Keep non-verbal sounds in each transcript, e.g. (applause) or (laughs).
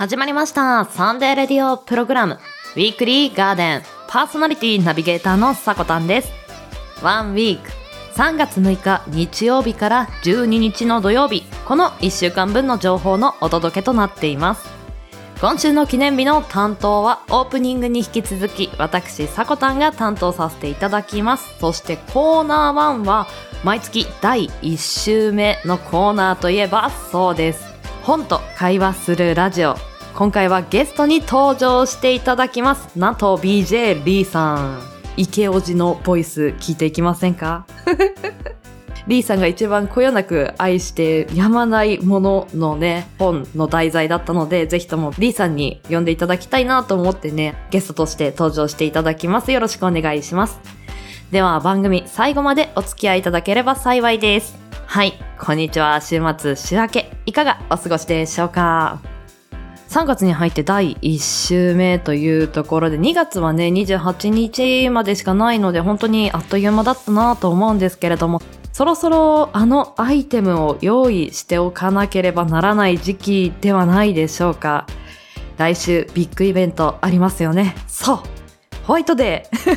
始まりました。サンデーレディオプログラム、ウィークリーガーデン、パーソナリティナビゲーターのさこたんです。ワンウィーク、3月6日日曜日から12日の土曜日、この1週間分の情報のお届けとなっています。今週の記念日の担当はオープニングに引き続き私さこたんが担当させていただきます。そしてコーナー1は毎月第1週目のコーナーといえばそうです。本と会話するラジオ。今回はゲストに登場していただきますなんと BJ リーさん池おじのボイス聞いていきませんか？(laughs) リーさんが一番こよなく愛してやまないもののね、本の題材だったので、ぜひともリーさんに呼んでいただきたいなと思ってね、ゲストとして登場していただきます。よろしくお願いします。では番組最後までお付き合いいただければ幸いです。はい、こんにちは。週末、週明け、いかがお過ごしでしょうか？3月に入って第1週目というところで、2月はね、28日までしかないので、本当にあっという間だったなと思うんですけれども、そろそろあのアイテムを用意しておかなければならない時期ではないでしょうか。来週ビッグイベントありますよね。そうホワイトデー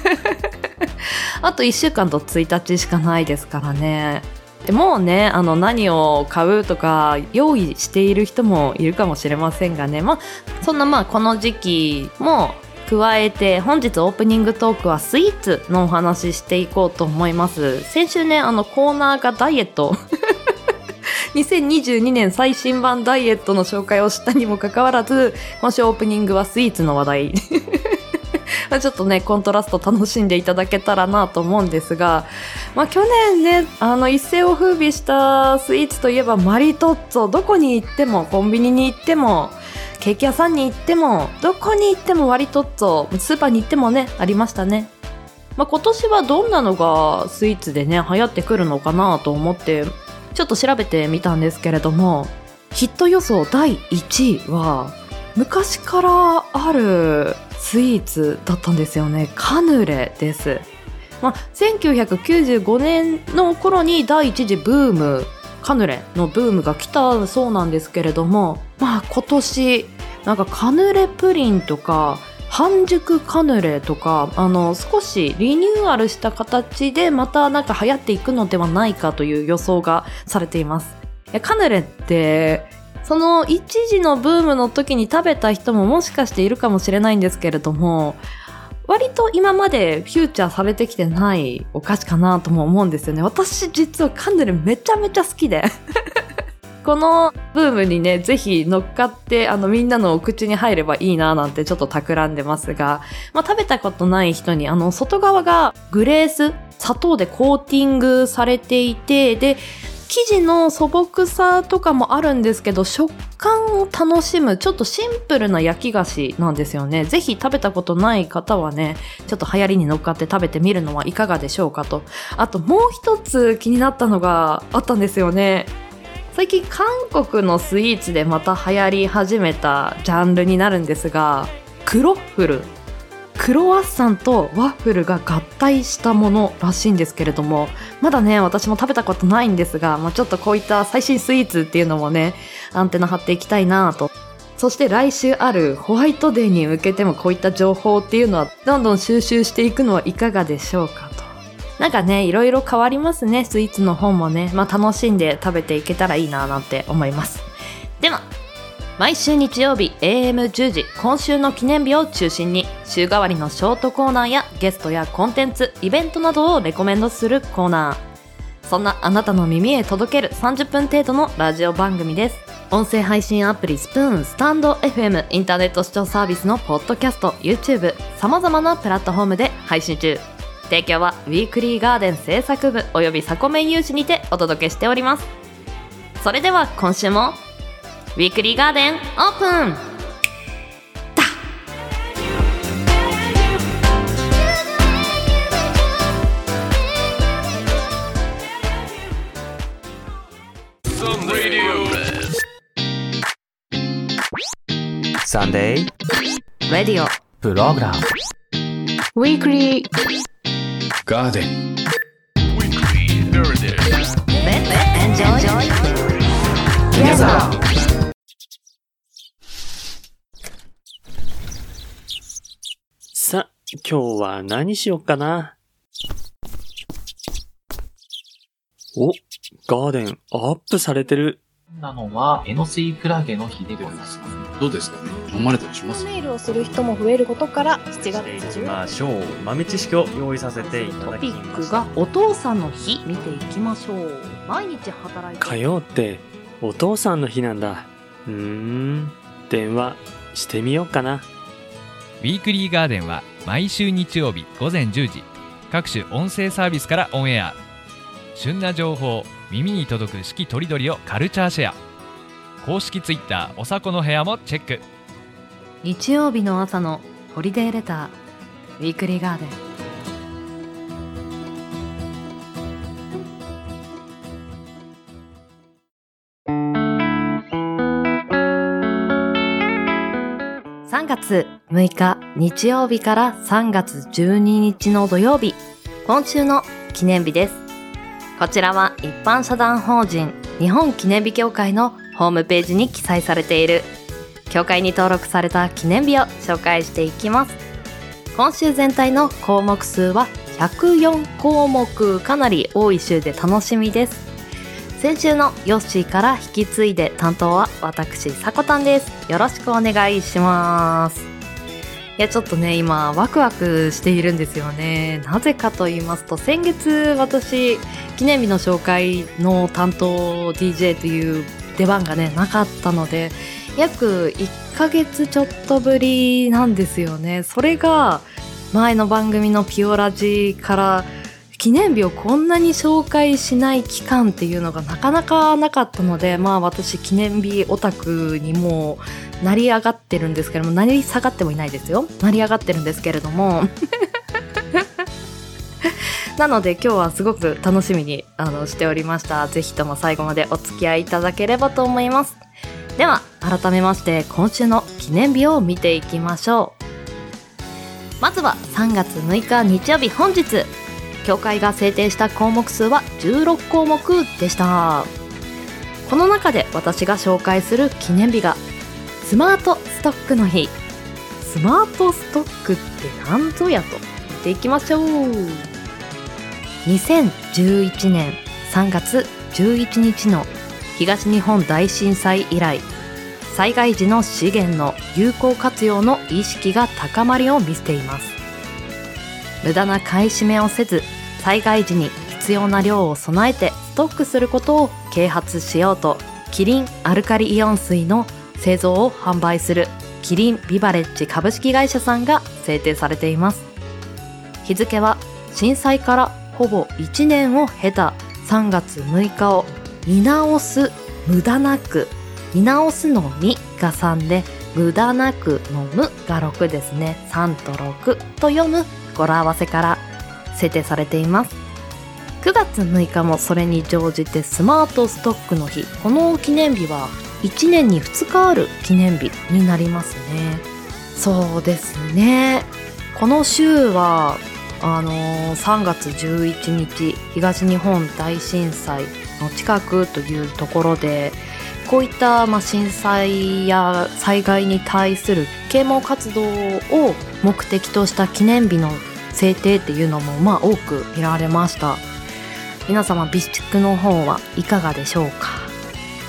(laughs) あと1週間と1日しかないですからね。でもうね、あの何を買うとか用意している人もいるかもしれませんがね。まあ、そんなまあこの時期も加えて本日オープニングトークはスイーツのお話ししていこうと思います。先週ねあのコーナーがダイエット。2022年最新版ダイエットの紹介をしたにもかかわらず今週オープニングはスイーツの話題。(laughs) まちょっとねコントラスト楽しんでいただけたらなと思うんですが、まあ、去年ねあの一世を風靡したスイーツといえばマリトッツォどこに行ってもコンビニに行ってもケーキ屋さんに行ってもどこに行っても割とっとスーパーに行ってもねありましたね、まあ、今年はどんなのがスイーツでね流行ってくるのかなと思ってちょっと調べてみたんですけれどもヒット予想第1位は昔からあるスイーツだったんですよね。カヌレです、まあ、1995年の頃に第一次ブームカヌレのブームが来たそうなんですけれどもまあ今年なんかカヌレプリンとか半熟カヌレとかあの少しリニューアルした形でまたなんか流行っていくのではないかという予想がされています。カヌレってその一時のブームの時に食べた人ももしかしているかもしれないんですけれども割と今までフューチャーされてきてないお菓子かなとも思うんですよね。私実はカンヌレめちゃめちゃ好きで。(laughs) このブームにね、ぜひ乗っかって、あのみんなのお口に入ればいいななんてちょっと企んでますが、まあ食べたことない人に、あの外側がグレース、砂糖でコーティングされていて、で、生地の素朴さとかもあるんですけど食感を楽しむちょっとシンプルな焼き菓子なんですよね。ぜひ食べたことない方はねちょっと流行りに乗っかって食べてみるのはいかがでしょうかと。あともう一つ気になったのがあったんですよね。最近韓国のスイーツでまた流行り始めたジャンルになるんですがクロッフル。クロワッサンとワッフルが合体したものらしいんですけれどもまだね私も食べたことないんですが、まあ、ちょっとこういった最新スイーツっていうのもねアンテナ張っていきたいなと。そして来週あるホワイトデーに向けてもこういった情報っていうのはどんどん収集していくのはいかがでしょうかと。なんかねいろいろ変わりますねスイーツの本もね、まあ、楽しんで食べていけたらいいななんて思います。では毎週日曜日 AM10 時今週の記念日を中心に週替わりのショートコーナーやゲストやコンテンツイベントなどをレコメンドするコーナー。そんなあなたの耳へ届ける30分程度のラジオ番組です。音声配信アプリスプーンスタンド FM インターネット視聴サービスのポッドキャスト YouTube さまざまなプラットフォームで配信中。提供はウィークリーガーデン制作部およびサコメン有志にてお届けしております。それでは今週もウィークリーガーデンオープン Sunday radio program ウィークリーガーデンウィークリーガーデンレッエンジョイ皆さん今日は何しよっかな？お、ガーデンアップされてる。なのは、エノスイクラゲの日でございます。どうですかね？飲まれたりします？メールをする人も増えることから7月していき中ましょう。豆知識を用意させていたトだきました。ピックがお父さんの日見ていきましょう毎日働いて火曜ってお父さんの日なんだ。うーん、電話してみようかな。ウィークリーガーデンは毎週日曜日午前10時各種音声サービスからオンエア。旬な情報耳に届く四季とりどりをカルチャーシェア。公式ツイッターおさこの部屋もチェック。日曜日の朝のホリデーレターウィークリーガーデン。6日日曜日から3月12日の土曜日。今週の記念日です。こちらは一般社団法人日本記念日協会のホームページに記載されている。協会に登録された記念日を紹介していきます。今週全体の項目数は104項目かなり多い週で楽しみです。先週のヨッシーから引き継いで担当は私さこたんです。よろしくお願いします。いやちょっとね今ワクワクしているんですよね。なぜかと言いますと先月私記念日の紹介の担当 DJ という出番がねなかったので約1ヶ月ちょっとぶりなんですよね。それが前の番組のピオラジから記念日をこんなに紹介しない期間っていうのがなかなかなかったのでまあ私記念日オタクにもう成り上がってるんですけども成り下がってもいないですよ。成り上がってるんですけれども。(laughs) なので今日はすごく楽しみにあのしておりました。ぜひとも最後までお付き合いいただければと思います。では改めまして今週の記念日を見ていきましょう。まずは3月6日日曜日本日。協会が制定した項目数は16項目でした。この中で私が紹介する記念日がスマートストックの日。スマートストックって何ぞやと見ていきましょう。2011年3月11日の東日本大震災以来災害時の資源の有効活用の意識が高まりを見せています。無駄な買い占めをせず災害時に必要な量を備えてストックすることを啓発しようとキリンアルカリイオン水の製造を販売するキリンビバレッジ株式会社さんが制定されています。日付は震災からほぼ1年を経た3月6日を見直す無駄なく見直すのみが3で無駄なくの無が6ですね。3と6と読む。語呂合わせから制定されています。9月6日もそれに乗じてスマートストックの日。この記念日は1年に2日ある記念日になりますね。そうですね。この週はあのー3月11日東日本大震災の近くというところでこういった、まあ、震災や災害に対する啓蒙活動を目的とした記念日の制定っていうのもまあ多く見られました。皆様備蓄の方はいかがでしょうか？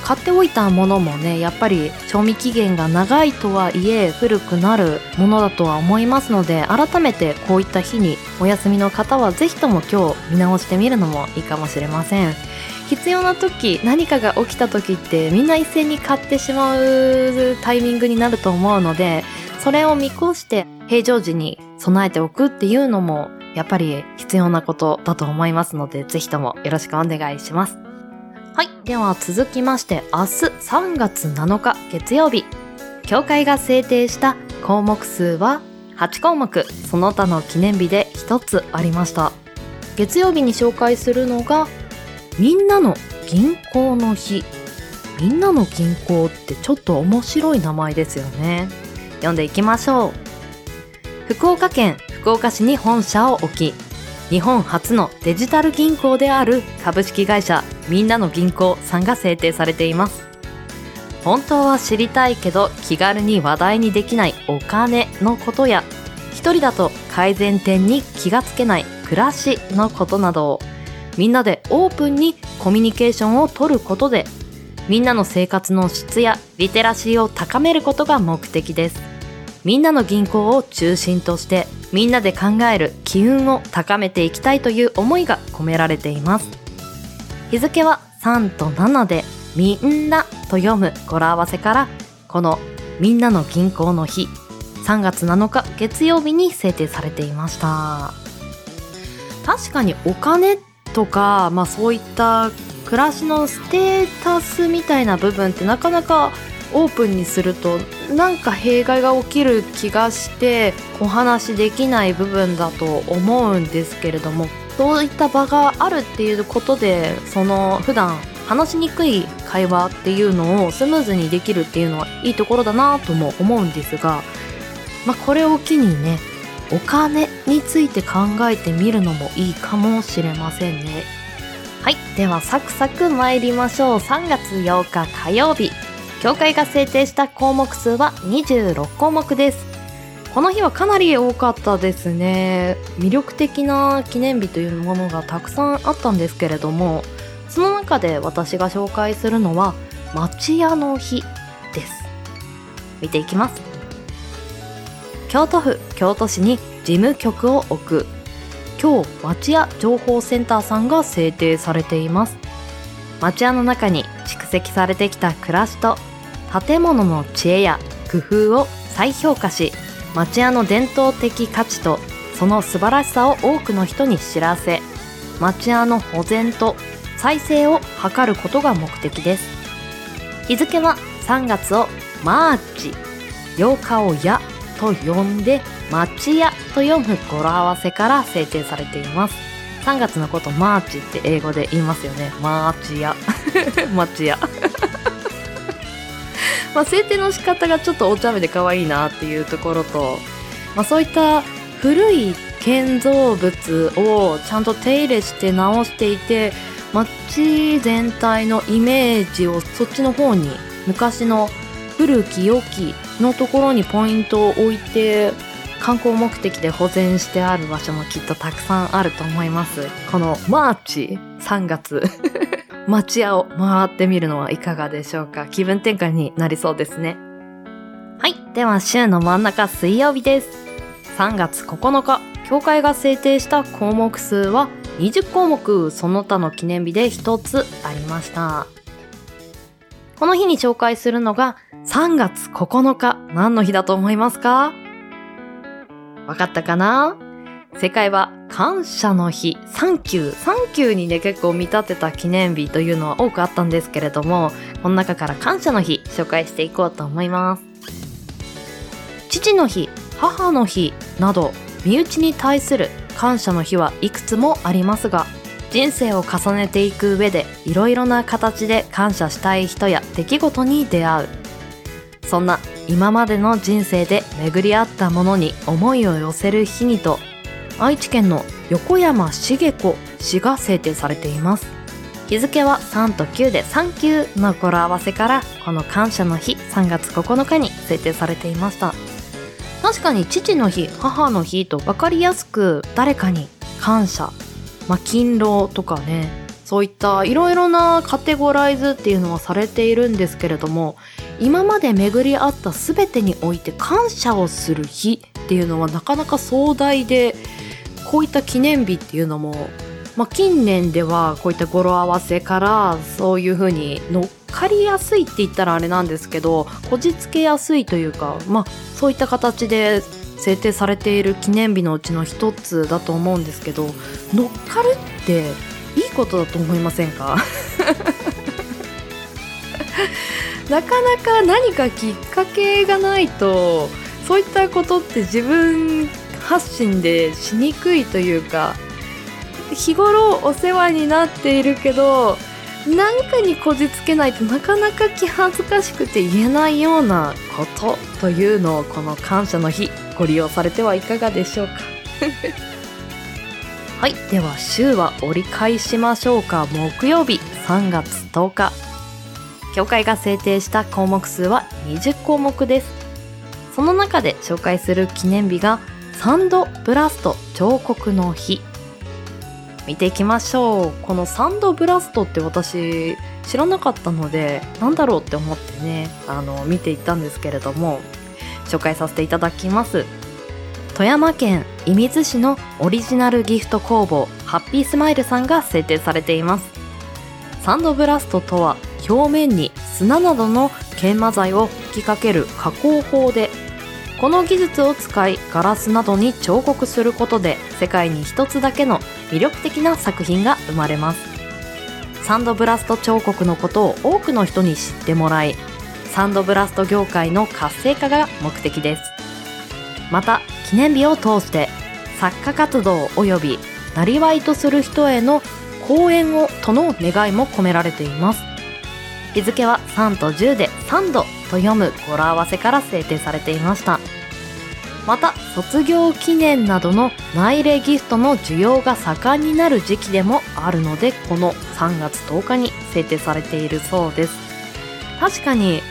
買っておいたものもねやっぱり賞味期限が長いとはいえ古くなるものだとは思いますので改めてこういった日にお休みの方はぜひとも今日見直してみるのもいいかもしれません。必要な時何かが起きた時ってみんな一斉に買ってしまうタイミングになると思うのでそれを見越して平常時に備えておくっていうのもやっぱり必要なことだと思いますのでぜひともよろしくお願いします。はいでは続きまして明日3月7日月曜日。協会が制定した項目数は8項目。その他の記念日で1つありました。月曜日に紹介するのがみんなの銀行の日。みんなの銀行ってちょっと面白い名前ですよね。読んでいきましょう。福岡県福岡市に本社を置き日本初のデジタル銀行である株式会社みんなの銀行さんが制定されています。本当は知りたいけど気軽に話題にできないお金のことや一人だと改善点に気がつけない暮らしのことなどを。みんなでオープンにコミュニケーションを取ることでみんなの生活の質やリテラシーを高めることが目的です。みんなの銀行を中心としてみんなで考える機運を高めていきたいという思いが込められています。日付は3と7でみんなと読む語呂合わせからこのみんなの銀行の日3月7日月曜日に制定されていました。確かにお金ってとか、まあ、そういった暮らしのステータスみたいな部分ってなかなかオープンにするとなんか弊害が起きる気がしてお話しできない部分だと思うんですけれどもそういった場があるっていうことでその普段話しにくい会話っていうのをスムーズにできるっていうのはいいところだなとも思うんですが、まあ、これを機にねお金について考えてみるのもいいかもしれませんね。はいではサクサク参りましょう。3月8日火曜日。協会が制定した項目数は26項目です。この日はかなり多かったですね。魅力的な記念日というものがたくさんあったんですけれどもその中で私が紹介するのは町屋の日です。見ていきます。京都府京都市に事務局を置く。今日町屋情報センターさんが制定されています。町屋の中に蓄積されてきた暮らしと建物の知恵や工夫を再評価し町屋の伝統的価値とその素晴らしさを多くの人に知らせ町屋の保全と再生を図ることが目的です。日付は3月を March。8日をや。と呼んで町屋と読む語呂合わせから制定されています。3月のことマーチって英語で言いますよね。マーチ屋町屋まあ制定の仕方がちょっとお茶目で可愛いなっていうところと、まあ、そういった古い建造物をちゃんと手入れして直していて街全体のイメージをそっちの方に昔の古き良きのところにポイントを置いて観光目的で保全してある場所もきっとたくさんあると思います。このマーチ3月。(laughs) 町屋を回ってみるのはいかがでしょうか？気分転換になりそうですね。はいでは週の真ん中水曜日です。3月9日協会が制定した項目数は20項目。その他の記念日で1つありました。この日に紹介するのが3月9日。何の日だと思いますか？わかったかな？世界は感謝の日、サンキュー、サンキューにね結構見立てた記念日というのは多くあったんですけれども、この中から感謝の日紹介していこうと思います。父の日、母の日など、身内に対する感謝の日はいくつもありますが、人生を重ねていく上でいろいろな形で感謝したい人や出来事に出会う。そんな今までの人生で巡り合ったものに思いを寄せる日にと愛知県の横山茂子氏が制定されています日付は3と9で3級の語呂合わせからこの感謝の日3月9日に制定されていました確かに父の日母の日と分かりやすく誰かに感謝まあ勤労とかねそういったいろいろなカテゴライズっていうのはされているんですけれども今まで巡り合った全てにおいて感謝をする日っていうのはなかなか壮大でこういった記念日っていうのも、まあ、近年ではこういった語呂合わせからそういう風に乗っかりやすいって言ったらあれなんですけどこじつけやすいというか、まあ、そういった形で制定されている記念日のうちの一つだと思うんですけど乗っかるっていいことだと思いませんか？(laughs) なかなか何かきっかけがないとそういったことって自分発信でしにくいというか日頃お世話になっているけど何かにこじつけないとなかなか気恥ずかしくて言えないようなことというのをこの感謝の日ご利用されてはいかがでしょうか。(laughs) はいでは週は折り返しましょうか。木曜日3月10日。協会が制定した項目数は20項目です。その中で紹介する記念日がサンドブラスト彫刻の日。見ていきましょう。このサンドブラストって私知らなかったのでなんだろうって思ってねあの見ていったんですけれども紹介させていただきます。富山県射水市のオリジナルギフト工房ハッピースマイルさんが制定されています。サンドブラストとは表面に砂などの研磨剤を吹きかける加工法でこの技術を使いガラスなどに彫刻することで世界に一つだけの魅力的な作品が生まれます。サンドブラスト彫刻のことを多くの人に知ってもらいサンドブラスト業界の活性化が目的です。また記念日を通して作家活動及びなりわいとする人への講演をとの願いも込められています。日付は3と10で3度。と読む語呂合わせから制定されていました。また卒業記念などの内例ギフトの需要が盛んになる時期でもあるのでこの3月10日に制定されているそうです。確かに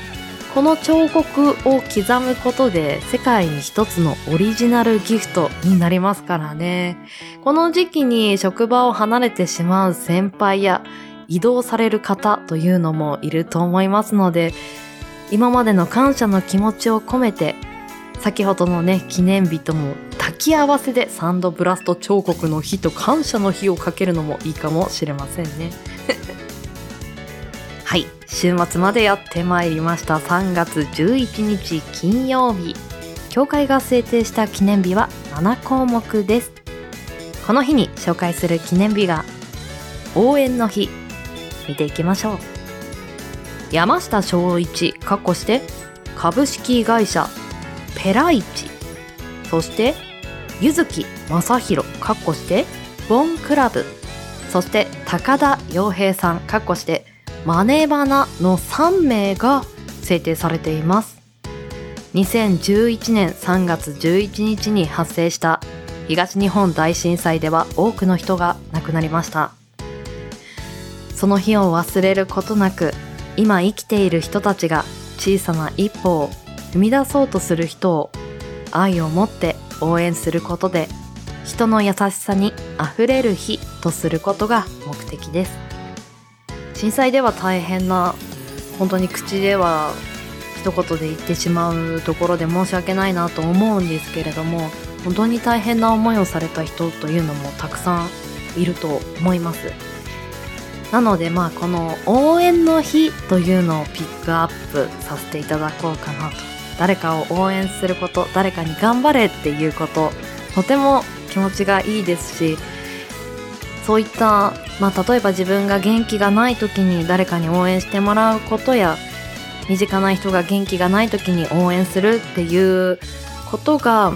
この彫刻を刻むことで世界に一つのオリジナルギフトになりますからね。この時期に職場を離れてしまう先輩や移動される方というのもいると思いますので今までの感謝の気持ちを込めて先ほどのね記念日とも抱き合わせでサンドブラスト彫刻の日と感謝の日をかけるのもいいかもしれませんね。(laughs) はい。週末までやってまいりました。3月11日金曜日協会が制定した記念日は7項目です。この日に紹介する記念日が応援の日。見ていきましょう。山下昭一かっこして株式会社ペライチ。そして柚木正宏かっこしてボンクラブ。そして高田洋平さんかっこしてマネバナの3名が制定されています。2011年3月11日に発生した東日本大震災では多くの人が亡くなりました。その日を忘れることなく今生きている人たちが小さな一歩を踏み出そうとする人を愛を持って応援することで人の優しさにあふれる日とすることが目的です。震災では大変な本当に口では一言で言ってしまうところで申し訳ないなと思うんですけれども本当に大変な思いをされた人というのもたくさんいると思います。なのでまあこの応援の日というのをピックアップさせていただこうかなと。誰かを応援すること誰かに頑張れっていうこととても気持ちがいいですしそういった、まあ、例えば自分が元気がない時に誰かに応援してもらうことや身近な人が元気がない時に応援するっていうことが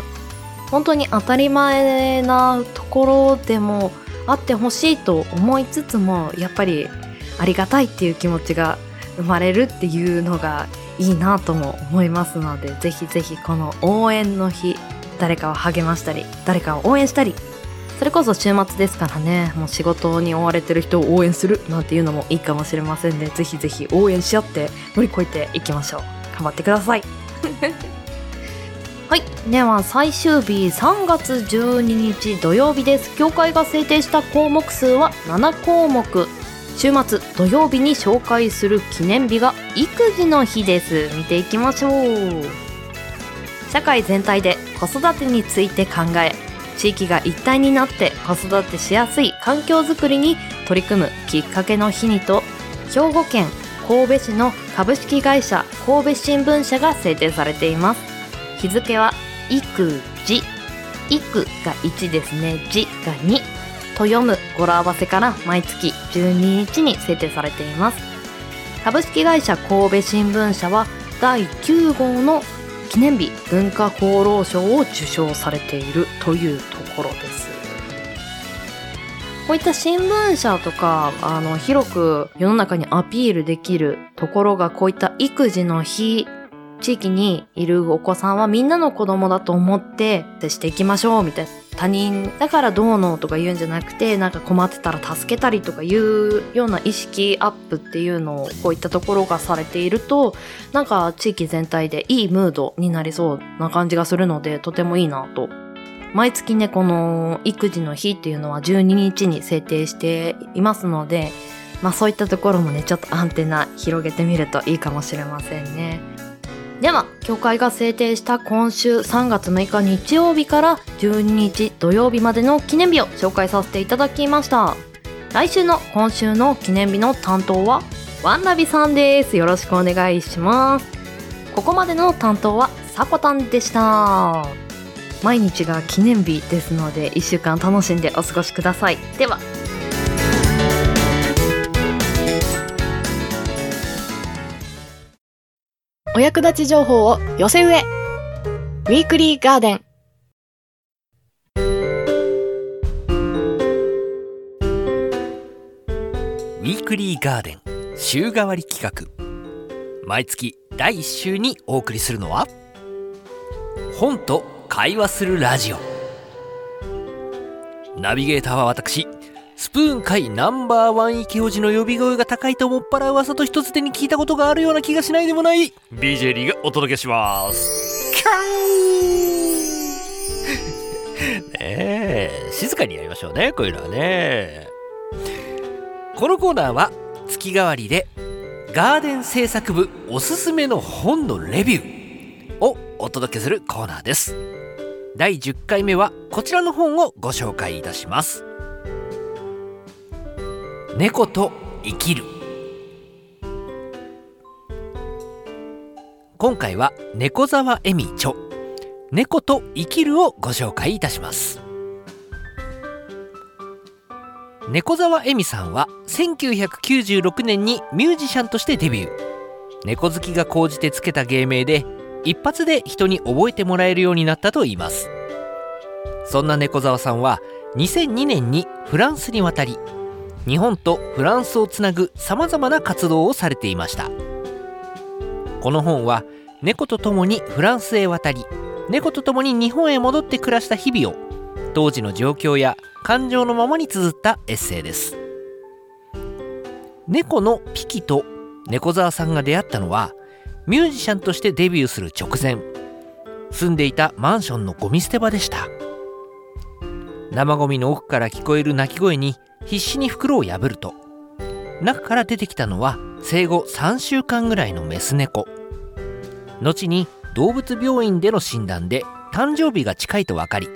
本当に当たり前なところでもあってほしいと思いつつもやっぱりありがたいっていう気持ちが生まれるっていうのがいいなとも思いますのでぜひぜひこの応援の日誰かを励ましたり誰かを応援したりそれこそ週末ですからねもう仕事に追われてる人を応援するなんていうのもいいかもしれませんね。ぜひぜひ応援し合って乗り越えていきましょう。頑張ってください。(laughs) はい。では最終日3月12日土曜日です。協会が制定した項目数は7項目。週末土曜日に紹介する記念日が育児の日です。見ていきましょう。社会全体で子育てについて考え地域が一体になって子育てしやすい環境づくりに取り組むきっかけの日にと兵庫県神戸市の株式会社神戸新聞社が制定されています。日付は育児育が1ですね。児が2と読む語呂合わせから毎月12日に制定されています。株式会社神戸新聞社は第9号の記念日文化功労賞を受賞されているというところです。こういった新聞社とかあの広く世の中にアピールできるところがこういった育児の日地域にいるお子さんはみんなの子供だと思って接していきましょうみたいな他人だからどうのとか言うんじゃなくてなんか困ってたら助けたりとかいうような意識アップっていうのをこういったところがされているとなんか地域全体でいいムードになりそうな感じがするのでとてもいいなと毎月ね、この育児の日っていうのは12日に制定していますので、まあそういったところもね、ちょっとアンテナ広げてみるといいかもしれませんね。では、協会が制定した今週3月6日日曜日から12日土曜日までの記念日を紹介させていただきました。来週の今週の記念日の担当はワンナビさんです。よろしくお願いします。ここまでの担当はさこたんでした。毎日が記念日ですので1週間楽しんでお過ごしください。では。お役立ち情報を寄せ植え。ウィークリーガーデン。ウィークリーガーデン週替わり企画毎月第1週にお送りするのは本と会話するラジオナビゲーターは私スプーン界ナンバーワン池王子の呼び声が高いともっぱら噂と一つ手に聞いたことがあるような気がしないでもない。BJ リーがお届けします。キャー (laughs) ねえ静かにやりましょうねこういうのはね。このコーナーは月替わりでガーデン製作部おすすめの本のレビューをお届けするコーナーです。第10回目はこちらの本をご紹介いたします猫と生きる。今回は猫沢恵美著猫と生きるをご紹介いたします。猫沢恵美さんは1996年にミュージシャンとしてデビュー。猫好きが高じてつけた芸名で一発で人に覚えてもらえるようになったといいます。そんな猫沢さんは2002年にフランスに渡り日本とフランスをつなぐさまざまな活動をされていました。この本は猫と共にフランスへ渡り猫と共に日本へ戻って暮らした日々を当時の状況や感情のままに綴ったエッセイです。猫のピキと猫沢さんが出会ったのはミュージシャンとしてデビューする直前住んでいたマンションのゴミ捨て場でした。生ゴミの奥から聞こえる鳴き声に必死に袋を破ると。中から出てきたのは生後3週間ぐらいのメス猫。後に動物病院での診断で誕生日が近いと分かり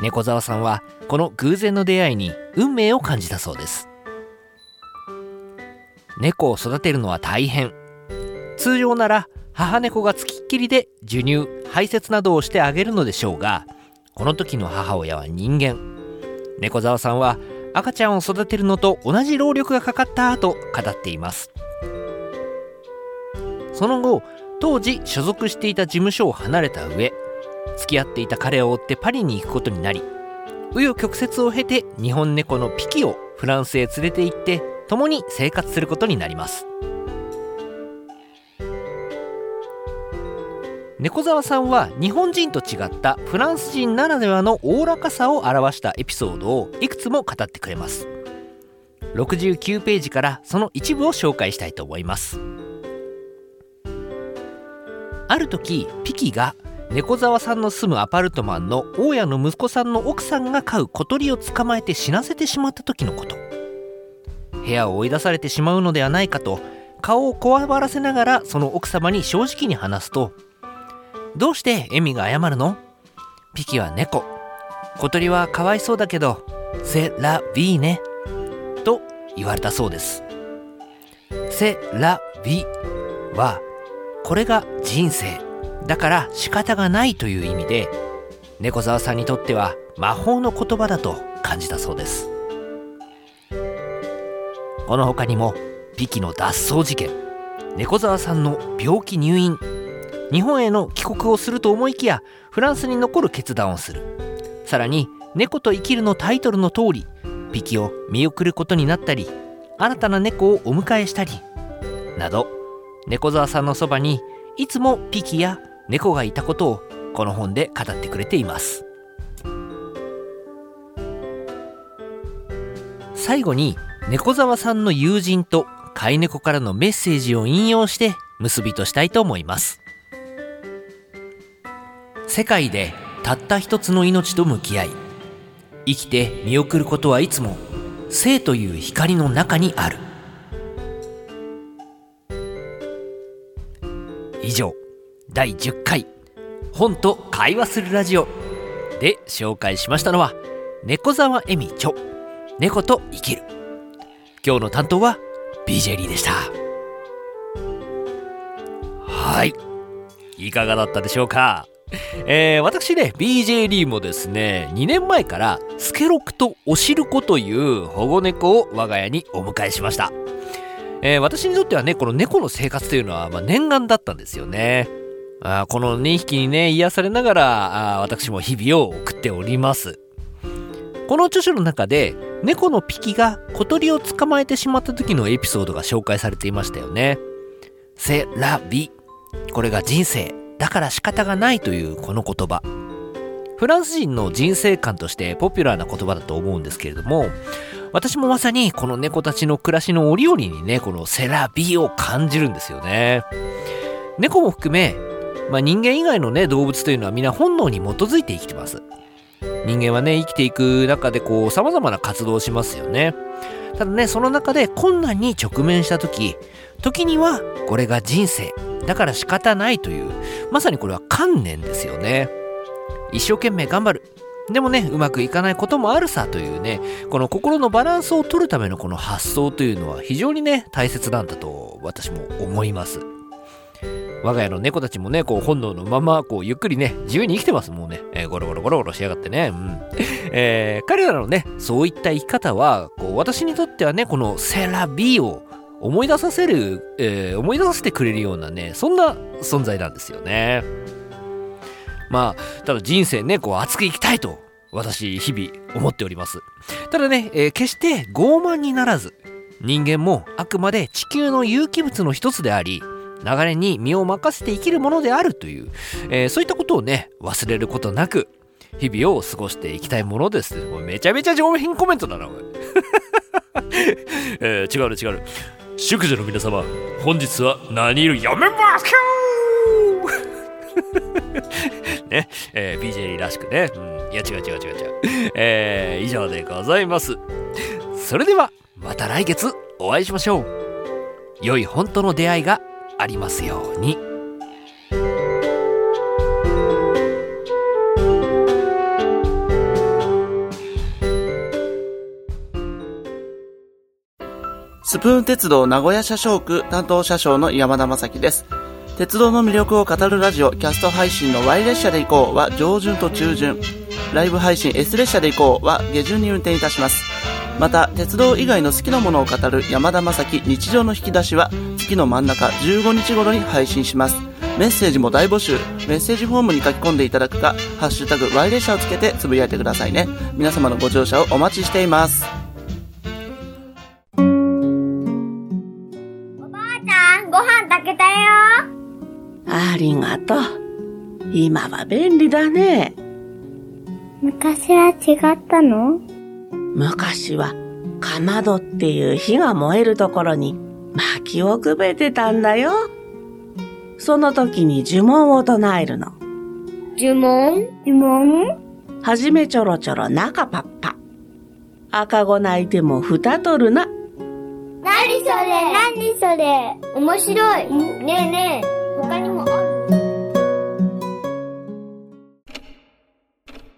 猫沢さんはこの偶然の出会いに運命を感じたそうです。猫を育てるのは大変。通常なら母猫がつきっきりで授乳排泄などをしてあげるのでしょうがこの時の母親は人間。猫沢さんは赤ちゃんを育てるのと同じ労力がかかったと語っています。その後当時所属していた事務所を離れた上付き合っていた彼を追ってパリに行くことになり紆余曲折を経て日本猫のピキをフランスへ連れて行って共に生活することになります。猫沢さんは日本人と違ったフランス人ならではのおおらかさを表したエピソードをいくつも語ってくれます。69ページからその一部を紹介したいと思います。ある時ピキが猫沢さんの住むアパルトマンの大家の息子さんの奥さんが飼う小鳥を捕まえて死なせてしまった時のこと。部屋を追い出されてしまうのではないかと顔をこわばらせながらその奥様に正直に話すとどうしてエミが謝るの？ピキは猫。小鳥はかわいそうだけどセラビーね。と言われたそうです。セラビはこれが人生。だから仕方がないという意味で猫沢さんにとっては魔法の言葉だと感じたそうです。この他にもピキの脱走事件。猫沢さんの病気入院。日本への帰国をすると思いきやフランスに残る決断をする。さらに「猫と生きる」のタイトルの通りピキを見送ることになったり新たな猫をお迎えしたりなど猫沢さんのそばにいつもピキや猫がいたことをこの本で語ってくれています。最後に猫沢さんの友人と飼い猫からのメッセージを引用して結びとしたいと思います。世界でたった一つの命と向き合い生きて見送ることはいつも生という光の中にある。以上第10回本と会話するラジオで紹介しましたのは猫沢恵美著猫と生きる。今日の担当は BJ リーでした。はい。いかがだったでしょうか？えー、私ね BJ リーもですね2年前からスケロクとおしるこという保護猫を我が家にお迎えしましたえー私にとってはね、この猫の生活というのは、まあ、念願だったんですよね。あこの2匹にね、癒されながら、あ私も日々を送っております。この著書の中で、猫のピキが小鳥を捕まえてしまった時のエピソードが紹介されていましたよね。セラビ。これが人生。だから仕方がないというこの言葉。フランス人の人生観としてポピュラーな言葉だと思うんですけれども、私もまさにこの猫たちの暮らしの折々にね、このセラビを感じるんですよね。猫も含め、まあ、人間以外のね、動物というのは皆本能に基づいて生きてます。人間はね、生きていく中でこう、様々な活動をしますよね。ただね、その中で困難に直面した時、時にはこれが人生、だから仕方ないという、まさにこれは観念ですよね。一生懸命頑張る。でもね、うまくいかないこともあるさというね、この心のバランスを取るためのこの発想というのは非常にね、大切なんだと私も思います。我が家の猫たちもね、こう本能のまま、こうゆっくりね、自由に生きてますもんね。えーゴロゴロゴロゴロしやがってね。うん。(laughs) えー彼らのね、そういった生き方は、こう私にとってはね、このセラビーを思い出させる、えー思い出させてくれるようなね、そんな存在なんですよね。まあ、ただ人生ね、こう熱く生きたいと、私、日々思っております。ただね、えー決して傲慢にならず、人間もあくまで地球の有機物の一つであり、流れに身を任せて生きるものであるという、えーそういったことをね、忘れることなく、日々を過ごしていきたいものです。もうめちゃめちゃ上品コメントだな、お (laughs) いえー違う、違う。宿女の皆様、本日は何色やめますか？(laughs) ね、えー BJ らしくね。うん、いや違う違う違う違う。えー以上でございます。それでは、また来月お会いしましょう。良い本当の出会いがありますように。スプーン鉄道名古屋車掌区担当車掌の山田正樹です。鉄道の魅力を語るラジオ、キャスト配信の Y 列車で行こうは上旬と中旬。ライブ配信 S 列車で行こうは下旬に運転いたします。また、鉄道以外の好きなものを語る山田正樹日常の引き出しは月の真ん中15日頃に配信します。メッセージも大募集。メッセージフォームに書き込んでいただくか、ハッシュタグ Y 列車をつけてつぶやいてくださいね。皆様のご乗車をお待ちしています。ご飯炊けたよありがとう。今は便利だね。昔は違ったの？昔は、かまどっていう火が燃えるところに薪をくべてたんだよ。その時に呪文を唱えるの。呪文？呪文？はじめちょろちょろ中パッパ。赤子泣いても蓋取るな。なにそれ？なにそれ？面白い。ねえねえ、他にも？ある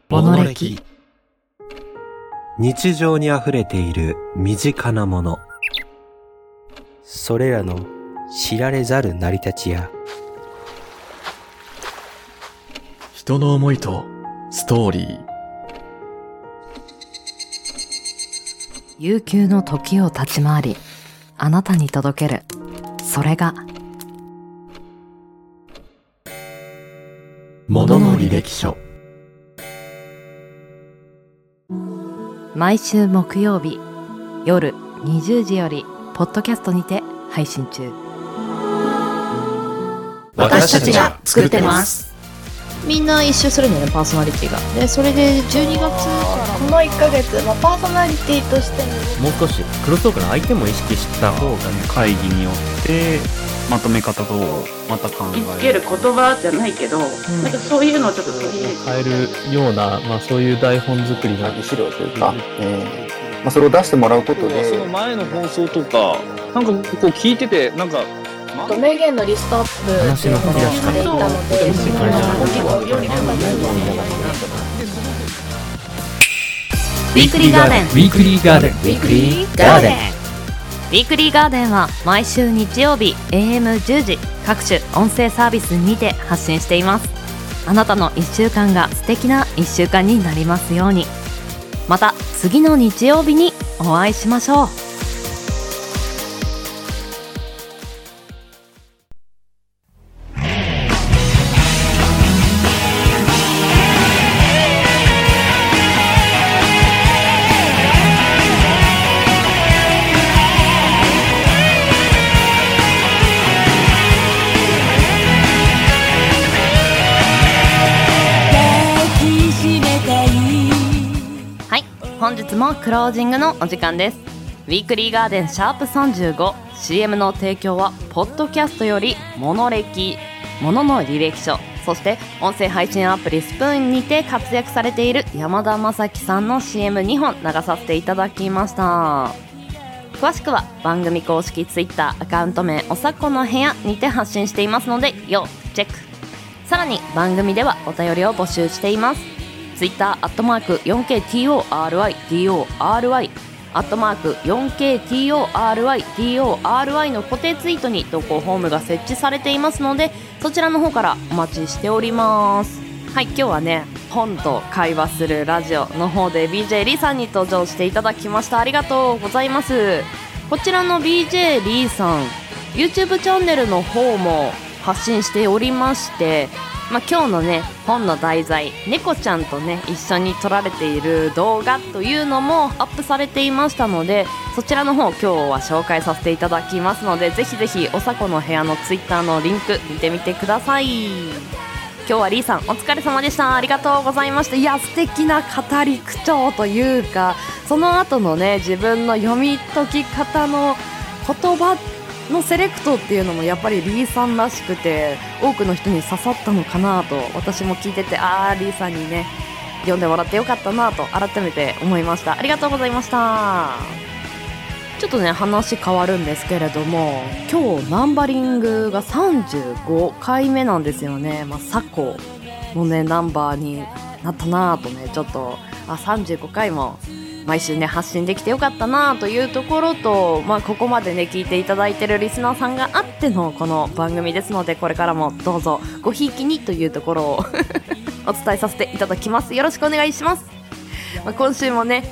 モノレキ日常にあふれている身近なもの。それらの知られざる成り立ちや人の思いとストーリー。悠久の時を立ち回りあなたに届ける。それがものの履歴書毎週木曜日夜20時よりポッドキャストにて配信中。私たちが作ってます。みんな一周するんだよねパーソナリティが。でそれで12月からこの1ヶ月、まあ、パーソナリティとしてももう少しクロストークの相手も意識した方がね会議によってまとめ方とまた考えつける言葉じゃないけど、なんかそういうのをちょっと取り入れて変えるような、まあ、そういう台本作りの資料というか、えーまあ、それを出してもらうことで。その前の放送とかなんかこう聞いててなんか名言のリストアップ話の書き出し方していたので結構料理とかウィークリーガーデン。ウィークリーガーデン。ウィークリーガーデン。ウィークリーガーデンは毎週日曜日 AM10 時各種音声サービスにて発信しています。あなたの1週間が素敵な1週間になりますように。また次の日曜日にお会いしましょうクロージングのお時間です。ウィークリーガーデンシャープ 35CM の提供はポッドキャストよりモノ歴ものの履歴書。そして音声配信アプリスプーンにて活躍されている山田正樹さんの CM2 本流させていただきました。詳しくは番組公式 Twitter アカウント名おさこの部屋にて発信していますので要チェック。さらに番組ではお便りを募集しています。ツイッターアットマーク 4KTORYDORY アットマーク 4KTORYDORY の固定ツイートに投稿フォームが設置されていますのでそちらの方からお待ちしております。はい今日はね本と会話するラジオの方で BJ リーさんに登場していただきました。ありがとうございます。こちらの BJ リーさん YouTube チャンネルの方も発信しておりましてまあ、今日のね本の題材猫ちゃんとね一緒に撮られている動画というのもアップされていましたのでそちらの方今日は紹介させていただきますのでぜひぜひおさこの部屋のツイッターのリンク見てみてください。今日はリーさんお疲れ様でした。ありがとうございました。いや素敵な語り口調というかその後のね自分の読み解き方の言葉のセレクトっていうのもやっぱりリーさんらしくて多くの人に刺さったのかなと私も聞いててああリーさんにね読んでもらってよかったなと改めて思いました。ありがとうございました。ちょっとね話変わるんですけれども今日ナンバリングが35回目なんですよね。まあサコのねナンバーになったなとねちょっとあ35回も毎週ね発信できてよかったなというところと、まあ、ここまでね聞いていただいてるリスナーさんがあってのこの番組ですのでこれからもどうぞごひいきにというところを (laughs) お伝えさせていただきます。よろしくお願いします、まあ、今週もね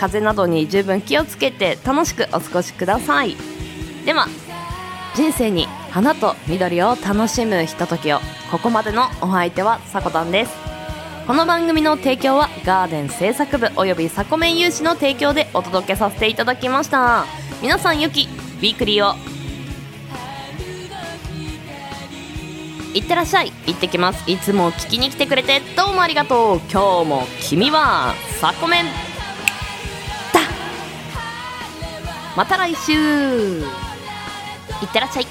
風邪などに十分気をつけて楽しくお過ごしください。では人生に花と緑を楽しむひとときをここまでのお相手はさこたんです。この番組の提供はガーデン制作部およびサコメン有志の提供でお届けさせていただきました。皆さんよきウィークリーを。いってらっしゃい。行ってきます。いつも聞きに来てくれてどうもありがとう。今日も君はサコメン。だまた来週。いってらっしゃい。